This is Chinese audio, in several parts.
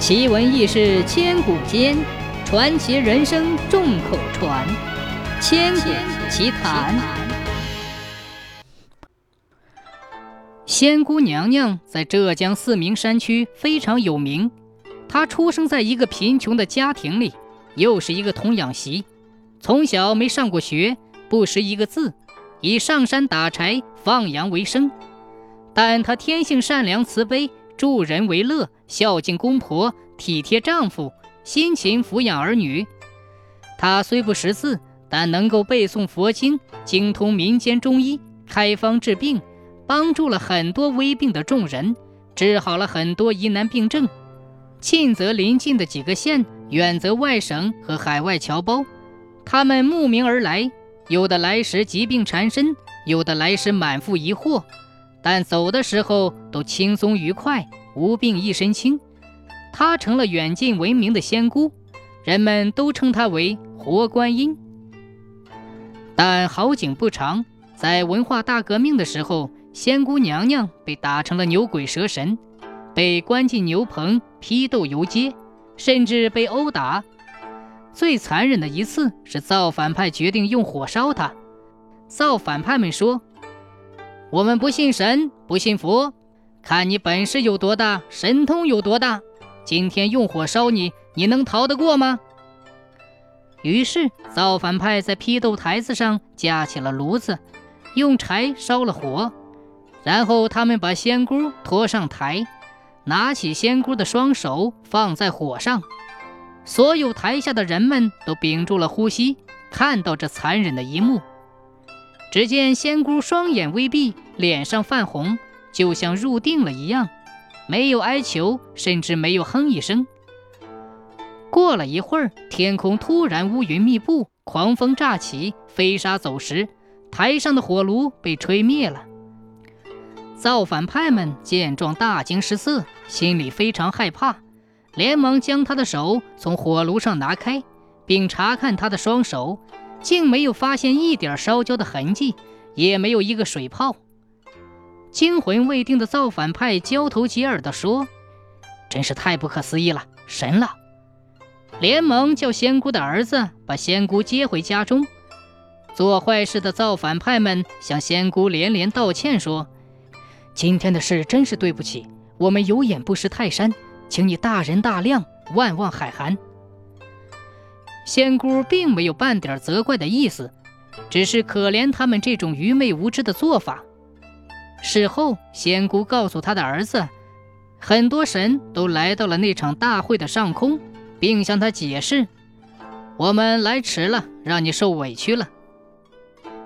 奇闻异事千古间，传奇人生众口传。千古奇谈。仙姑娘娘在浙江四明山区非常有名。她出生在一个贫穷的家庭里，又是一个童养媳，从小没上过学，不识一个字，以上山打柴放羊为生。但她天性善良慈悲。助人为乐，孝敬公婆，体贴丈夫，辛勤抚养儿女。她虽不识字，但能够背诵佛经，精通民间中医，开方治病，帮助了很多危病的众人，治好了很多疑难病症。近则邻近的几个县，远则外省和海外侨胞，他们慕名而来，有的来时疾病缠身，有的来时满腹疑惑。但走的时候都轻松愉快，无病一身轻。她成了远近闻名的仙姑，人们都称她为活观音。但好景不长，在文化大革命的时候，仙姑娘娘被打成了牛鬼蛇神，被关进牛棚批斗游街，甚至被殴打。最残忍的一次是造反派决定用火烧她。造反派们说。我们不信神，不信佛，看你本事有多大，神通有多大。今天用火烧你，你能逃得过吗？于是造反派在批斗台子上架起了炉子，用柴烧了火，然后他们把仙姑拖上台，拿起仙姑的双手放在火上，所有台下的人们都屏住了呼吸，看到这残忍的一幕。只见仙姑双眼微闭，脸上泛红，就像入定了一样，没有哀求，甚至没有哼一声。过了一会儿，天空突然乌云密布，狂风乍起，飞沙走石，台上的火炉被吹灭了。造反派们见状大惊失色，心里非常害怕，连忙将他的手从火炉上拿开，并查看他的双手。竟没有发现一点烧焦的痕迹，也没有一个水泡。惊魂未定的造反派交头接耳地说：“真是太不可思议了，神了！”连忙叫仙姑的儿子把仙姑接回家中。做坏事的造反派们向仙姑连连道歉，说：“今天的事真是对不起，我们有眼不识泰山，请你大人大量，万望海涵。”仙姑并没有半点责怪的意思，只是可怜他们这种愚昧无知的做法。事后，仙姑告诉他的儿子，很多神都来到了那场大会的上空，并向他解释：“我们来迟了，让你受委屈了。”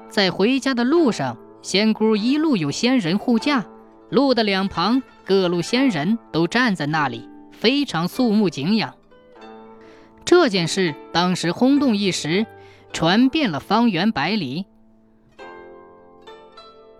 在回家的路上，仙姑一路有仙人护驾，路的两旁各路仙人都站在那里，非常肃穆敬仰。这件事当时轰动一时，传遍了方圆百里。